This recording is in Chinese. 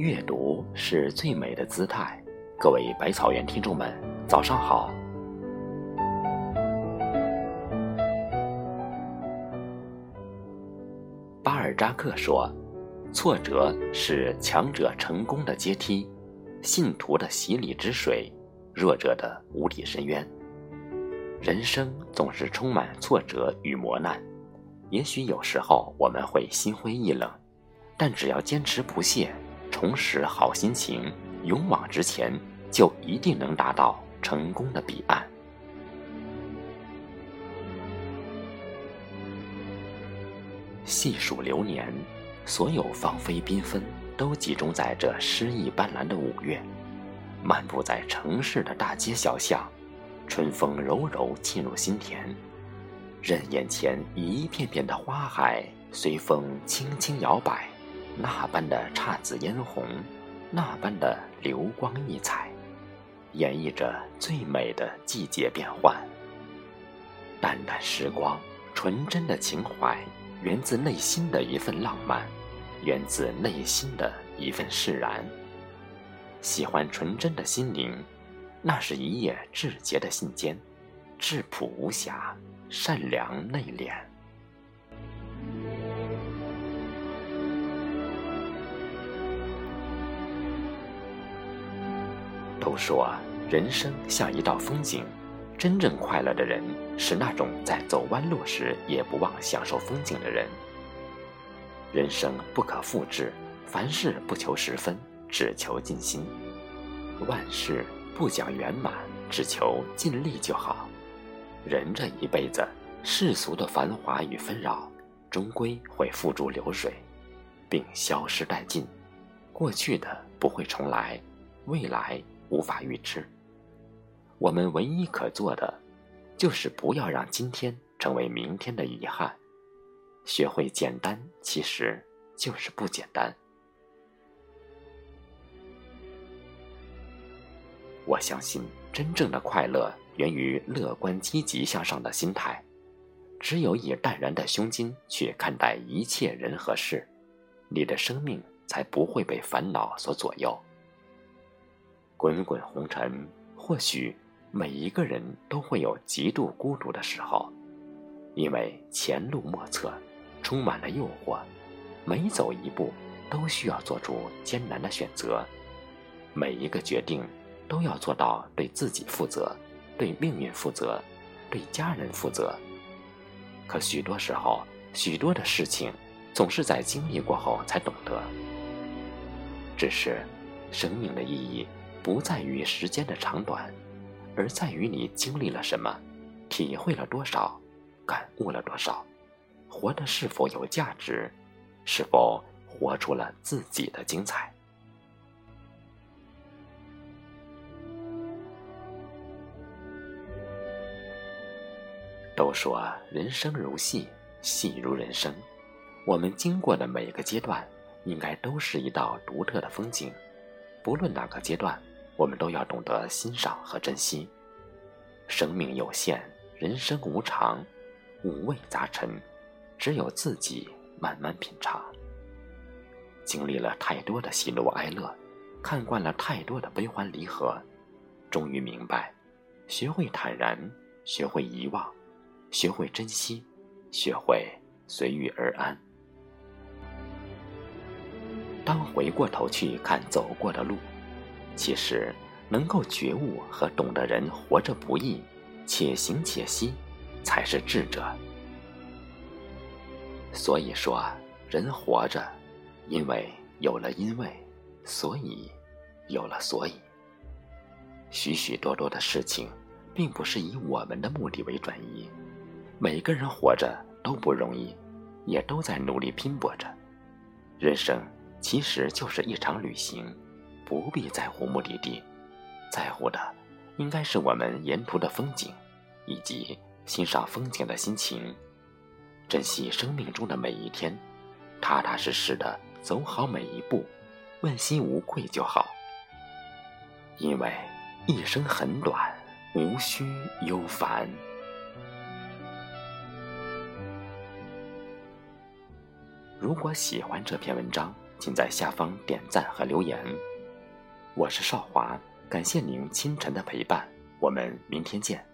阅读是最美的姿态。各位百草园听众们，早上好。巴尔扎克说：“挫折是强者成功的阶梯，信徒的洗礼之水，弱者的无底深渊。人生总是充满挫折与磨难，也许有时候我们会心灰意冷，但只要坚持不懈，重拾好心情，勇往直前，就一定能达到成功的彼岸。”细数流年，所有芳菲缤纷都集中在这诗意斑斓的五月。漫步在城市的大街小巷，春风柔柔沁入心田，任眼前一片片的花海随风轻轻摇摆，那般的姹紫嫣红，那般的流光溢彩，演绎着最美的季节变换。淡淡时光，纯真的情怀。源自内心的一份浪漫，源自内心的一份释然。喜欢纯真的心灵，那是一页至洁的信笺，质朴无瑕，善良内敛。都说人生像一道风景。真正快乐的人是那种在走弯路时也不忘享受风景的人。人生不可复制，凡事不求十分，只求尽心；万事不讲圆满，只求尽力就好。人这一辈子，世俗的繁华与纷扰，终归会付诸流水，并消失殆尽。过去的不会重来，未来无法预知。我们唯一可做的，就是不要让今天成为明天的遗憾。学会简单，其实就是不简单。我相信，真正的快乐源于乐观、积极向上的心态。只有以淡然的胸襟去看待一切人和事，你的生命才不会被烦恼所左右。滚滚红尘，或许。每一个人都会有极度孤独的时候，因为前路莫测，充满了诱惑，每走一步都需要做出艰难的选择，每一个决定都要做到对自己负责，对命运负责，对家人负责。可许多时候，许多的事情总是在经历过后才懂得。只是，生命的意义不在于时间的长短。而在于你经历了什么，体会了多少，感悟了多少，活得是否有价值，是否活出了自己的精彩。都说人生如戏，戏如人生，我们经过的每个阶段，应该都是一道独特的风景，不论哪个阶段。我们都要懂得欣赏和珍惜。生命有限，人生无常，五味杂陈，只有自己慢慢品尝。经历了太多的喜怒哀乐，看惯了太多的悲欢离合，终于明白：学会坦然，学会遗忘，学会珍惜，学会随遇而安。当回过头去看走过的路。其实，能够觉悟和懂得人活着不易，且行且惜，才是智者。所以说，人活着，因为有了因为，所以有了所以。许许多多的事情，并不是以我们的目的为转移。每个人活着都不容易，也都在努力拼搏着。人生其实就是一场旅行。不必在乎目的地，在乎的应该是我们沿途的风景，以及欣赏风景的心情。珍惜生命中的每一天，踏踏实实的走好每一步，问心无愧就好。因为一生很短，无需忧烦。如果喜欢这篇文章。请在下方点赞和留言。我是少华，感谢您清晨的陪伴，我们明天见。